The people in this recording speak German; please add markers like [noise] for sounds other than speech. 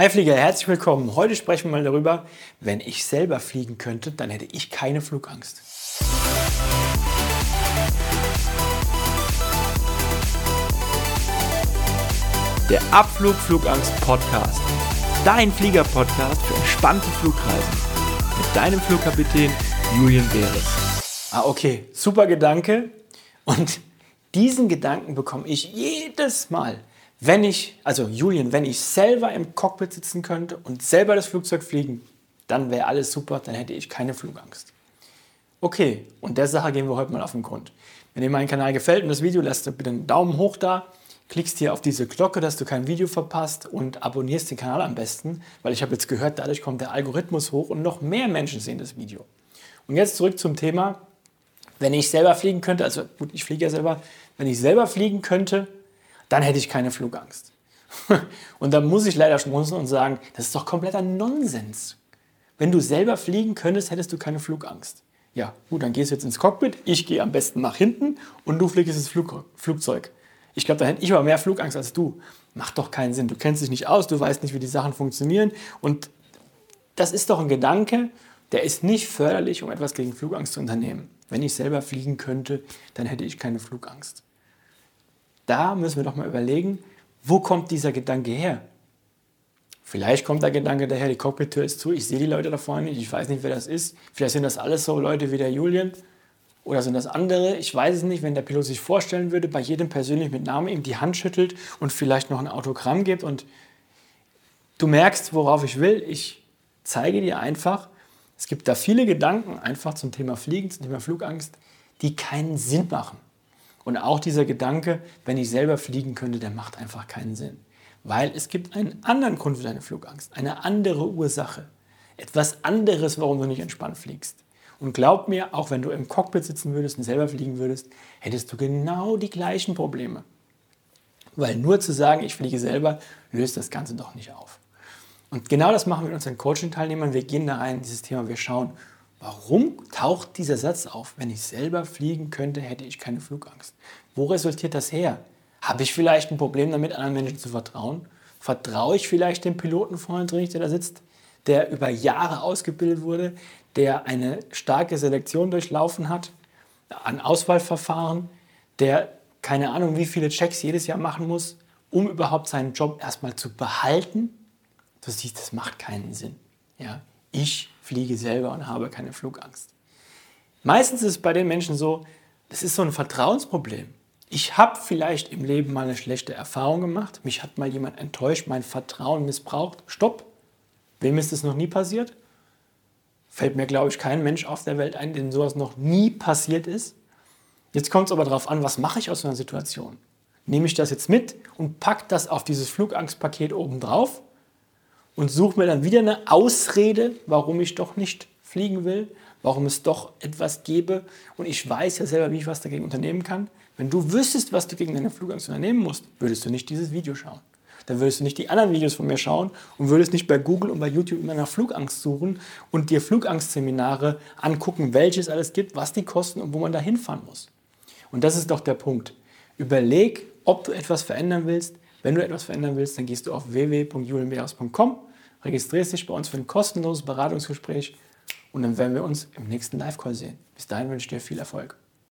Hi Flieger, herzlich willkommen. Heute sprechen wir mal darüber, wenn ich selber fliegen könnte, dann hätte ich keine Flugangst. Der Abflug Flugangst Podcast. Dein Flieger-Podcast für entspannte Flugreisen. Mit deinem Flugkapitän Julian Beres. Ah, okay, super Gedanke. Und diesen Gedanken bekomme ich jedes Mal, wenn ich, also Julian, wenn ich selber im Cockpit sitzen könnte und selber das Flugzeug fliegen, dann wäre alles super, dann hätte ich keine Flugangst. Okay, und der Sache gehen wir heute mal auf den Grund. Wenn dir mein Kanal gefällt und das Video, lässt du bitte einen Daumen hoch da, klickst hier auf diese Glocke, dass du kein Video verpasst und abonnierst den Kanal am besten, weil ich habe jetzt gehört, dadurch kommt der Algorithmus hoch und noch mehr Menschen sehen das Video. Und jetzt zurück zum Thema, wenn ich selber fliegen könnte, also gut, ich fliege ja selber, wenn ich selber fliegen könnte, dann hätte ich keine Flugangst. [laughs] Und da muss ich leider schmunzeln und sagen, das ist doch kompletter Nonsens. Wenn du selber fliegen könntest, hättest du keine Flugangst. Ja, gut, dann gehst du jetzt ins Cockpit, ich gehe am besten nach hinten und du fliegst ins Flug Flugzeug. Ich glaube, da hätte ich aber mehr Flugangst als du. Macht doch keinen Sinn. Du kennst dich nicht aus, du weißt nicht, wie die Sachen funktionieren. Und das ist doch ein Gedanke, der ist nicht förderlich, um etwas gegen Flugangst zu unternehmen. Wenn ich selber fliegen könnte, dann hätte ich keine Flugangst da müssen wir doch mal überlegen, wo kommt dieser Gedanke her? Vielleicht kommt der Gedanke daher, die Cockpit-Tür ist zu, ich sehe die Leute da vorne ich weiß nicht, wer das ist. Vielleicht sind das alles so Leute wie der Julian oder sind das andere, ich weiß es nicht, wenn der Pilot sich vorstellen würde, bei jedem persönlich mit Namen ihm die Hand schüttelt und vielleicht noch ein Autogramm gibt und du merkst, worauf ich will. Ich zeige dir einfach, es gibt da viele Gedanken einfach zum Thema Fliegen, zum Thema Flugangst, die keinen Sinn machen. Und auch dieser Gedanke, wenn ich selber fliegen könnte, der macht einfach keinen Sinn. Weil es gibt einen anderen Grund für deine Flugangst, eine andere Ursache. Etwas anderes, warum du nicht entspannt fliegst. Und glaub mir, auch wenn du im Cockpit sitzen würdest und selber fliegen würdest, hättest du genau die gleichen Probleme. Weil nur zu sagen, ich fliege selber, löst das Ganze doch nicht auf. Und genau das machen wir mit unseren Coaching-Teilnehmern. Wir gehen da rein in dieses Thema, wir schauen, Warum taucht dieser Satz auf? Wenn ich selber fliegen könnte, hätte ich keine Flugangst. Wo resultiert das her? Habe ich vielleicht ein Problem damit, anderen Menschen zu vertrauen? Vertraue ich vielleicht dem Piloten vorne drin, der da sitzt, der über Jahre ausgebildet wurde, der eine starke Selektion durchlaufen hat, ein Auswahlverfahren, der keine Ahnung, wie viele Checks jedes Jahr machen muss, um überhaupt seinen Job erstmal zu behalten? Du siehst, das macht keinen Sinn. Ja? Ich fliege selber und habe keine Flugangst. Meistens ist es bei den Menschen so, das ist so ein Vertrauensproblem. Ich habe vielleicht im Leben mal eine schlechte Erfahrung gemacht, mich hat mal jemand enttäuscht, mein Vertrauen missbraucht. Stopp. Wem ist das noch nie passiert? Fällt mir, glaube ich, kein Mensch auf der Welt ein, dem sowas noch nie passiert ist. Jetzt kommt es aber darauf an, was mache ich aus so einer Situation? Nehme ich das jetzt mit und packe das auf dieses Flugangstpaket oben drauf und suche mir dann wieder eine Ausrede, warum ich doch nicht fliegen will, warum es doch etwas gäbe und ich weiß ja selber, wie ich was dagegen unternehmen kann. Wenn du wüsstest, was du gegen deine Flugangst unternehmen musst, würdest du nicht dieses Video schauen. Dann würdest du nicht die anderen Videos von mir schauen und würdest nicht bei Google und bei YouTube immer nach Flugangst suchen und dir Flugangstseminare angucken, welches alles gibt, was die kosten und wo man da hinfahren muss. Und das ist doch der Punkt. Überleg, ob du etwas verändern willst, wenn du etwas verändern willst, dann gehst du auf www.julienbeers.com, registrierst dich bei uns für ein kostenloses Beratungsgespräch und dann werden wir uns im nächsten Live-Call sehen. Bis dahin wünsche ich dir viel Erfolg.